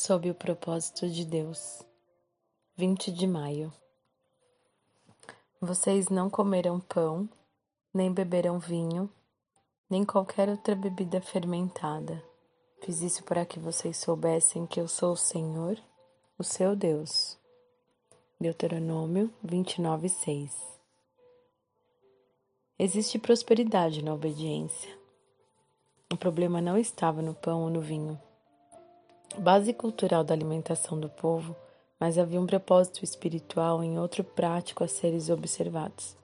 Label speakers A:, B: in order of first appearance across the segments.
A: sob o propósito de Deus. 20 de maio. Vocês não comerão pão, nem beberão vinho, nem qualquer outra bebida fermentada. Fiz isso para que vocês soubessem que eu sou o Senhor, o seu Deus. Deuteronômio 29, 6. Existe prosperidade na obediência. O problema não estava no pão ou no vinho base cultural da alimentação do povo, mas havia um propósito espiritual em outro prático a seres observados.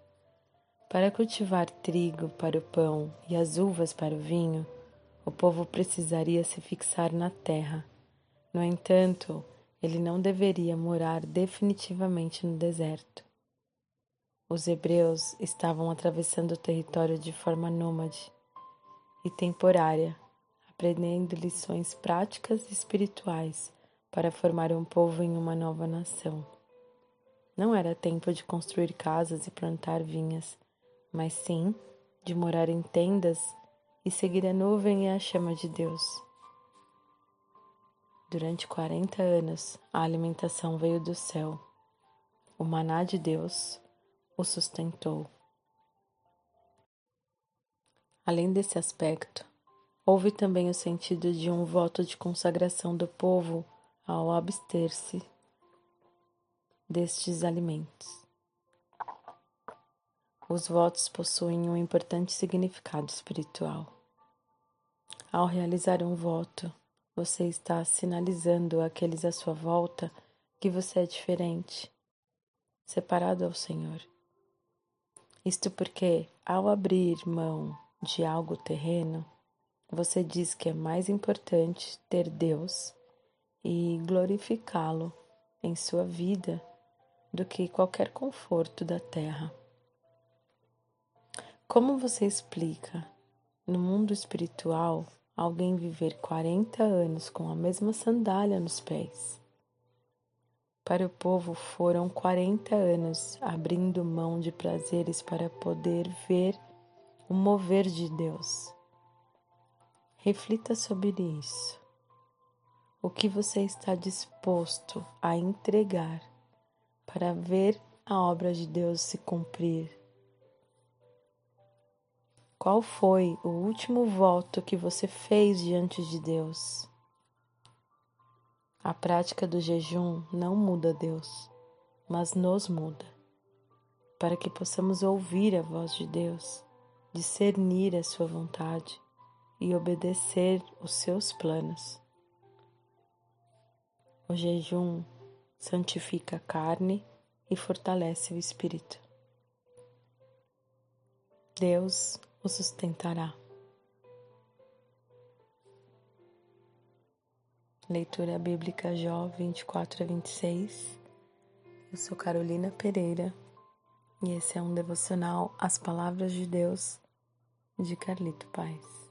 A: Para cultivar trigo para o pão e as uvas para o vinho, o povo precisaria se fixar na terra. No entanto, ele não deveria morar definitivamente no deserto. Os hebreus estavam atravessando o território de forma nômade e temporária aprendendo lições práticas e espirituais para formar um povo em uma nova nação. Não era tempo de construir casas e plantar vinhas, mas sim de morar em tendas e seguir a nuvem e a chama de Deus. Durante 40 anos, a alimentação veio do céu. O maná de Deus o sustentou. Além desse aspecto, Houve também o sentido de um voto de consagração do povo ao abster-se destes alimentos. Os votos possuem um importante significado espiritual. Ao realizar um voto, você está sinalizando àqueles à sua volta que você é diferente, separado ao Senhor. Isto porque, ao abrir mão de algo terreno, você diz que é mais importante ter Deus e glorificá-lo em sua vida do que qualquer conforto da terra. Como você explica, no mundo espiritual, alguém viver 40 anos com a mesma sandália nos pés? Para o povo foram 40 anos abrindo mão de prazeres para poder ver o mover de Deus. Reflita sobre isso. O que você está disposto a entregar para ver a obra de Deus se cumprir? Qual foi o último voto que você fez diante de Deus? A prática do jejum não muda Deus, mas nos muda, para que possamos ouvir a voz de Deus, discernir a Sua vontade e obedecer os seus planos. O jejum santifica a carne e fortalece o espírito. Deus o sustentará. Leitura Bíblica Jó 24 a 26. Eu sou Carolina Pereira e esse é um devocional As Palavras de Deus de Carlito Paz.